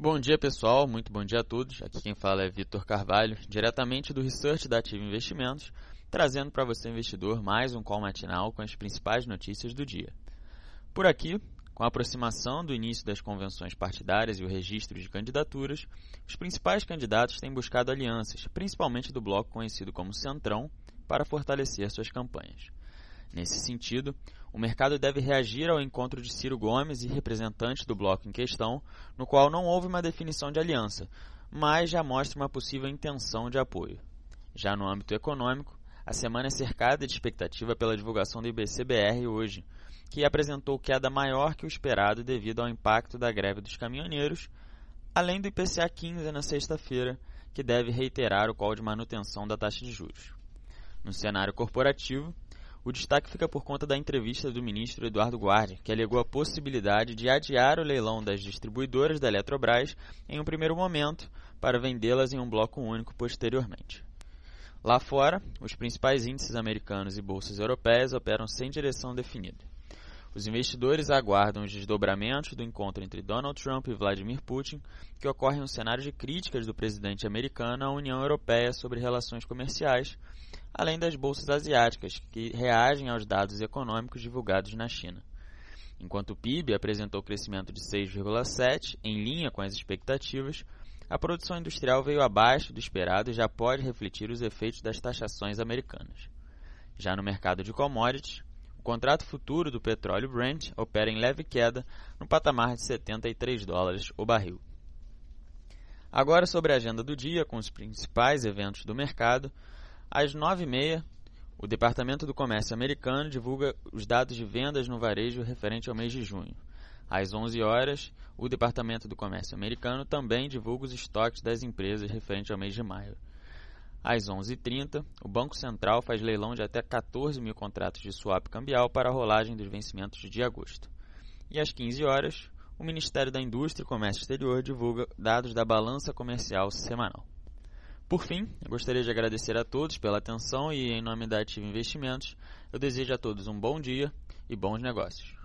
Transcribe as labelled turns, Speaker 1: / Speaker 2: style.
Speaker 1: Bom dia pessoal, muito bom dia a todos. Aqui quem fala é Vitor Carvalho, diretamente do Research da Ativa Investimentos, trazendo para você investidor mais um call matinal com as principais notícias do dia. Por aqui, com a aproximação do início das convenções partidárias e o registro de candidaturas, os principais candidatos têm buscado alianças, principalmente do bloco conhecido como Centrão, para fortalecer suas campanhas. Nesse sentido, o mercado deve reagir ao encontro de Ciro Gomes e representantes do bloco em questão, no qual não houve uma definição de aliança, mas já mostra uma possível intenção de apoio. Já no âmbito econômico, a semana é cercada de expectativa pela divulgação do IBCBR hoje, que apresentou queda maior que o esperado devido ao impacto da greve dos caminhoneiros, além do IPCA 15 na sexta-feira, que deve reiterar o call de manutenção da taxa de juros. No cenário corporativo, o destaque fica por conta da entrevista do ministro Eduardo Guardi, que alegou a possibilidade de adiar o leilão das distribuidoras da Eletrobras em um primeiro momento para vendê-las em um bloco único posteriormente. Lá fora, os principais índices americanos e bolsas europeias operam sem direção definida. Os investidores aguardam os desdobramentos do encontro entre Donald Trump e Vladimir Putin, que ocorre em um cenário de críticas do presidente americano à União Europeia sobre relações comerciais, além das bolsas asiáticas, que reagem aos dados econômicos divulgados na China. Enquanto o PIB apresentou crescimento de 6,7, em linha com as expectativas, a produção industrial veio abaixo do esperado e já pode refletir os efeitos das taxações americanas. Já no mercado de commodities, o contrato futuro do petróleo Brent opera em leve queda no patamar de 73 dólares o barril. Agora sobre a agenda do dia, com os principais eventos do mercado, às 9h30, o Departamento do Comércio americano divulga os dados de vendas no varejo referente ao mês de junho. Às 11 horas, o Departamento do Comércio americano também divulga os estoques das empresas referente ao mês de maio. Às 11h30, o Banco Central faz leilão de até 14 mil contratos de swap cambial para a rolagem dos vencimentos de agosto. E às 15 horas, o Ministério da Indústria e Comércio Exterior divulga dados da balança comercial semanal. Por fim, gostaria de agradecer a todos pela atenção e, em nome da Ativa Investimentos, eu desejo a todos um bom dia e bons negócios.